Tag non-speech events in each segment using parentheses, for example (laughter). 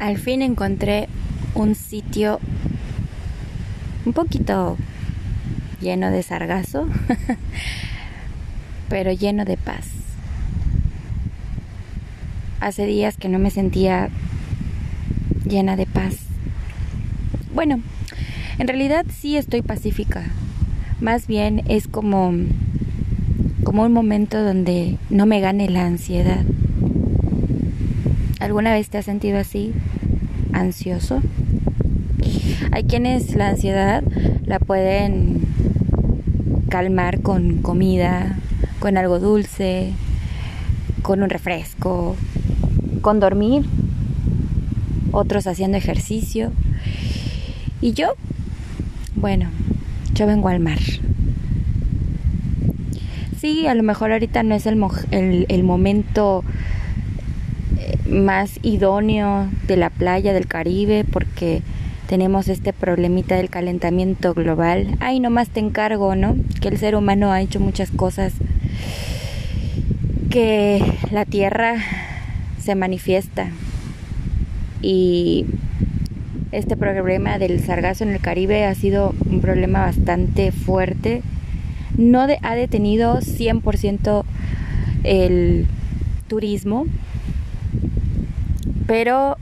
al fin encontré un sitio un poquito lleno de sargazo, (laughs) pero lleno de paz. Hace días que no me sentía llena de paz. Bueno, en realidad sí estoy pacífica. Más bien es como como un momento donde no me gane la ansiedad. ¿Alguna vez te has sentido así? ¿Ansioso? Hay quienes la ansiedad la pueden calmar con comida, con algo dulce, con un refresco, con dormir, otros haciendo ejercicio. Y yo, bueno, yo vengo al mar. Sí, a lo mejor ahorita no es el, el, el momento más idóneo de la playa del Caribe porque tenemos este problemita del calentamiento global. Ay, nomás te encargo, ¿no? Que el ser humano ha hecho muchas cosas que la Tierra se manifiesta y este problema del sargazo en el Caribe ha sido un problema bastante fuerte. No ha detenido 100% el turismo, pero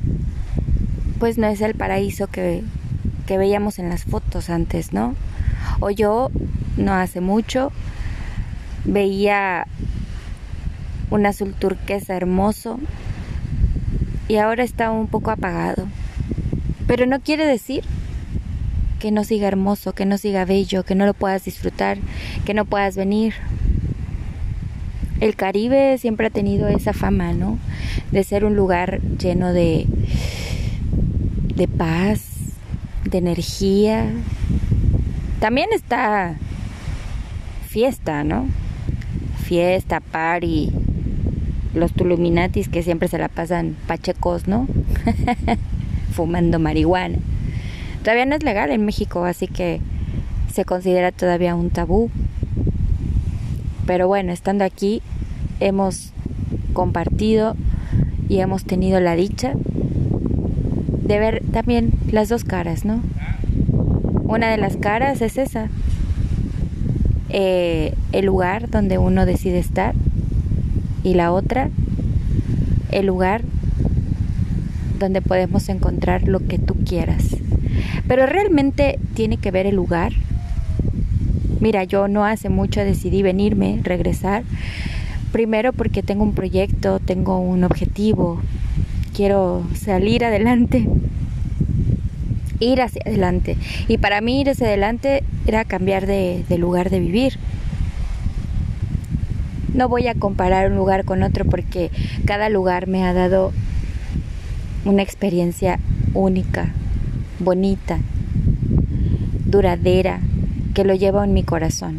pues no es el paraíso que, que veíamos en las fotos antes, ¿no? O yo, no hace mucho, veía un azul turquesa hermoso y ahora está un poco apagado. Pero no quiere decir que no siga hermoso, que no siga bello, que no lo puedas disfrutar, que no puedas venir el Caribe siempre ha tenido esa fama, ¿no? De ser un lugar lleno de, de paz, de energía. También está fiesta, ¿no? Fiesta, party, los tuluminatis que siempre se la pasan pachecos, ¿no? (laughs) Fumando marihuana. Todavía no es legal en México, así que se considera todavía un tabú. Pero bueno, estando aquí hemos compartido y hemos tenido la dicha de ver también las dos caras, ¿no? Una de las caras es esa, eh, el lugar donde uno decide estar y la otra, el lugar donde podemos encontrar lo que tú quieras. Pero realmente tiene que ver el lugar Mira, yo no hace mucho decidí venirme, regresar. Primero porque tengo un proyecto, tengo un objetivo, quiero salir adelante, ir hacia adelante. Y para mí ir hacia adelante era cambiar de, de lugar de vivir. No voy a comparar un lugar con otro porque cada lugar me ha dado una experiencia única, bonita, duradera, que lo llevo en mi corazón.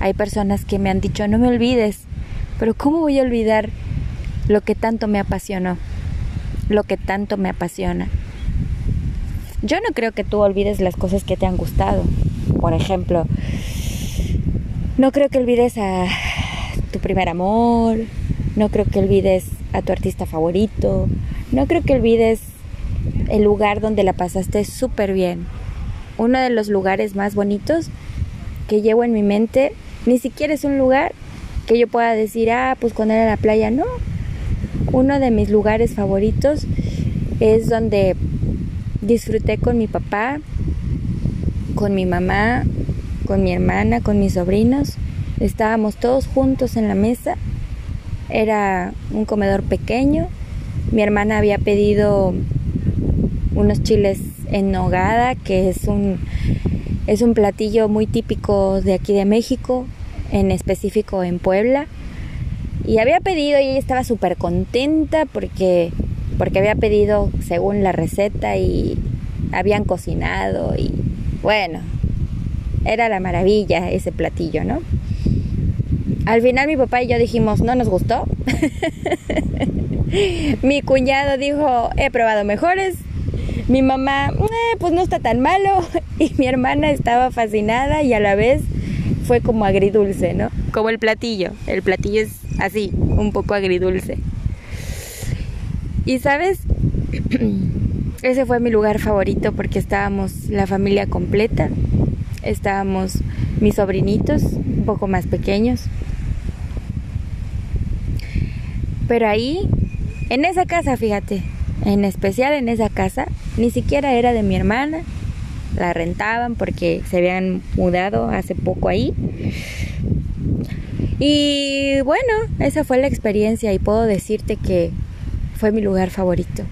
Hay personas que me han dicho, no me olvides, pero ¿cómo voy a olvidar lo que tanto me apasionó? Lo que tanto me apasiona. Yo no creo que tú olvides las cosas que te han gustado. Por ejemplo, no creo que olvides a tu primer amor, no creo que olvides a tu artista favorito, no creo que olvides el lugar donde la pasaste súper bien, uno de los lugares más bonitos que llevo en mi mente, ni siquiera es un lugar que yo pueda decir, ah, pues cuando era la playa, no. Uno de mis lugares favoritos es donde disfruté con mi papá, con mi mamá, con mi hermana, con mis sobrinos. Estábamos todos juntos en la mesa. Era un comedor pequeño. Mi hermana había pedido unos chiles en nogada, que es un, es un platillo muy típico de aquí de México, en específico en Puebla. Y había pedido y ella estaba súper contenta porque, porque había pedido según la receta y habían cocinado y bueno, era la maravilla ese platillo, ¿no? Al final mi papá y yo dijimos, no nos gustó. (laughs) mi cuñado dijo, he probado mejores, mi mamá, eh, pues no está tan malo. (laughs) Y mi hermana estaba fascinada y a la vez fue como agridulce, ¿no? Como el platillo. El platillo es así, un poco agridulce. Y sabes, (clears throat) ese fue mi lugar favorito porque estábamos la familia completa, estábamos mis sobrinitos, un poco más pequeños. Pero ahí, en esa casa, fíjate, en especial en esa casa, ni siquiera era de mi hermana, la rentaban porque se habían mudado hace poco ahí. Y bueno, esa fue la experiencia y puedo decirte que fue mi lugar favorito.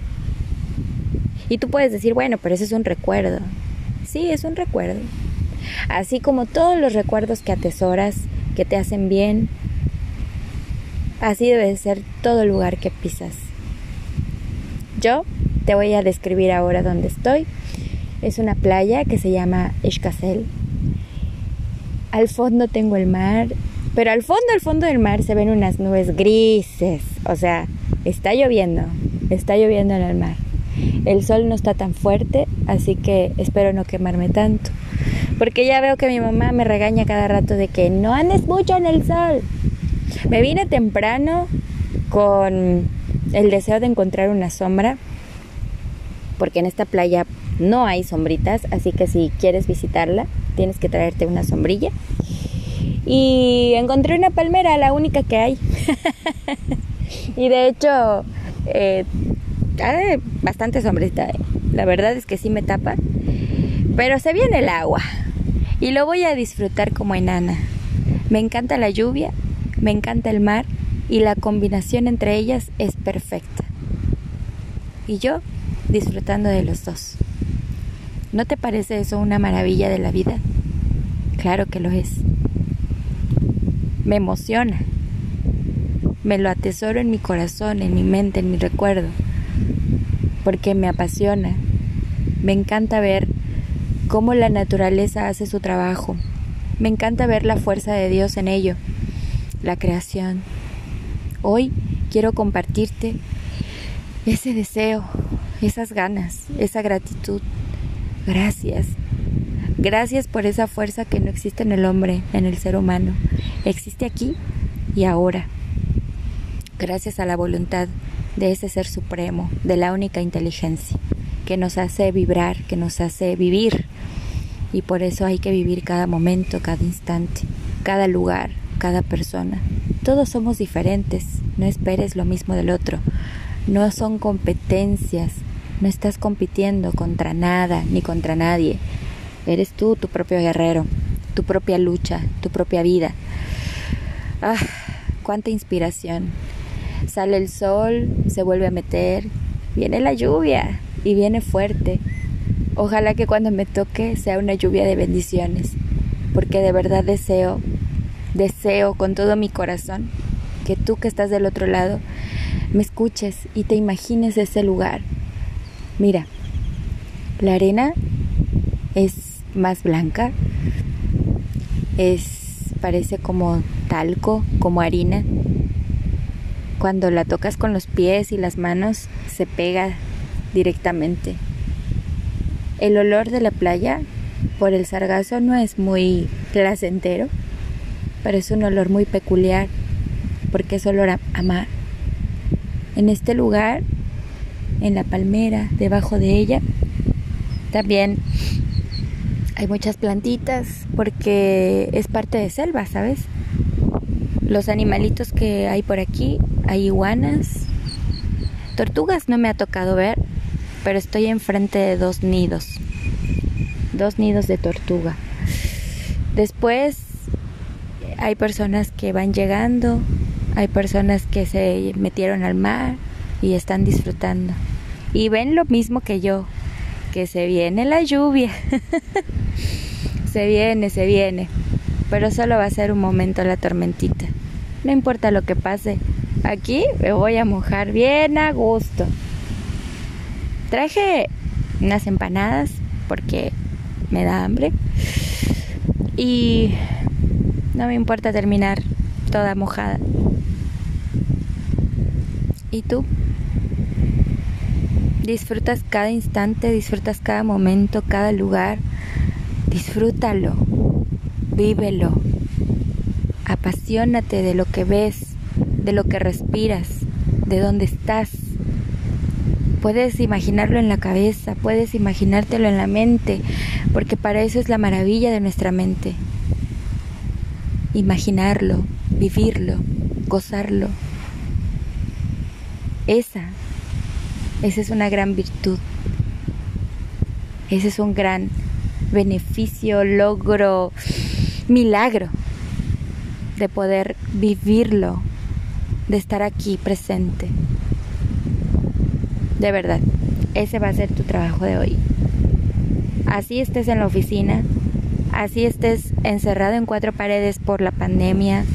Y tú puedes decir, bueno, pero ese es un recuerdo. Sí, es un recuerdo. Así como todos los recuerdos que atesoras, que te hacen bien, así debe ser todo lugar que pisas. Yo te voy a describir ahora dónde estoy. Es una playa que se llama Escasel. Al fondo tengo el mar, pero al fondo, al fondo del mar se ven unas nubes grises. O sea, está lloviendo, está lloviendo en el mar. El sol no está tan fuerte, así que espero no quemarme tanto. Porque ya veo que mi mamá me regaña cada rato de que no andes mucho en el sol. Me vine temprano con el deseo de encontrar una sombra, porque en esta playa no hay sombritas, así que si quieres visitarla, tienes que traerte una sombrilla. Y encontré una palmera, la única que hay. (laughs) y de hecho, eh, hay bastante sombrita. Eh. La verdad es que sí me tapa. Pero se viene el agua. Y lo voy a disfrutar como enana. Me encanta la lluvia, me encanta el mar y la combinación entre ellas es perfecta. Y yo disfrutando de los dos. ¿No te parece eso una maravilla de la vida? Claro que lo es. Me emociona. Me lo atesoro en mi corazón, en mi mente, en mi recuerdo. Porque me apasiona. Me encanta ver cómo la naturaleza hace su trabajo. Me encanta ver la fuerza de Dios en ello, la creación. Hoy quiero compartirte ese deseo, esas ganas, esa gratitud Gracias. Gracias por esa fuerza que no existe en el hombre, en el ser humano. Existe aquí y ahora. Gracias a la voluntad de ese ser supremo, de la única inteligencia, que nos hace vibrar, que nos hace vivir. Y por eso hay que vivir cada momento, cada instante, cada lugar, cada persona. Todos somos diferentes, no esperes lo mismo del otro. No son competencias, no estás compitiendo contra nada ni contra nadie. Eres tú tu propio guerrero, tu propia lucha, tu propia vida. Ah, cuánta inspiración. Sale el sol, se vuelve a meter, viene la lluvia y viene fuerte. Ojalá que cuando me toque sea una lluvia de bendiciones, porque de verdad deseo, deseo con todo mi corazón que tú que estás del otro lado me escuches y te imagines ese lugar Mira, la arena es más blanca, es parece como talco, como harina. Cuando la tocas con los pies y las manos se pega directamente. El olor de la playa por el sargazo no es muy placentero, pero es un olor muy peculiar porque es olor a, mar. En este lugar en la palmera, debajo de ella. También hay muchas plantitas porque es parte de selva, ¿sabes? Los animalitos que hay por aquí, hay iguanas, tortugas no me ha tocado ver, pero estoy enfrente de dos nidos, dos nidos de tortuga. Después hay personas que van llegando, hay personas que se metieron al mar y están disfrutando y ven lo mismo que yo, que se viene la lluvia. (laughs) se viene, se viene. Pero solo va a ser un momento la tormentita. No importa lo que pase. Aquí me voy a mojar bien a gusto. Traje unas empanadas porque me da hambre. Y no me importa terminar toda mojada. ¿Y tú? Disfrutas cada instante, disfrutas cada momento, cada lugar. Disfrútalo, vívelo. Apasionate de lo que ves, de lo que respiras, de dónde estás. Puedes imaginarlo en la cabeza, puedes imaginártelo en la mente, porque para eso es la maravilla de nuestra mente. Imaginarlo, vivirlo, gozarlo. Esa, esa es una gran virtud. Ese es un gran beneficio, logro, milagro de poder vivirlo, de estar aquí presente. De verdad, ese va a ser tu trabajo de hoy. Así estés en la oficina, así estés encerrado en cuatro paredes por la pandemia,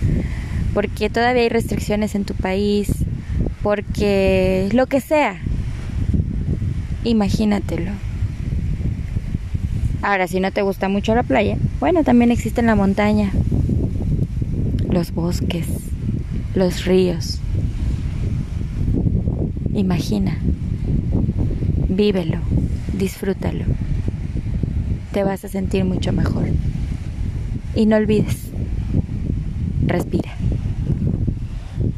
porque todavía hay restricciones en tu país, porque lo que sea, imagínatelo. Ahora, si no te gusta mucho la playa, bueno, también existe en la montaña, los bosques, los ríos. Imagina, vívelo, disfrútalo. Te vas a sentir mucho mejor. Y no olvides, respira.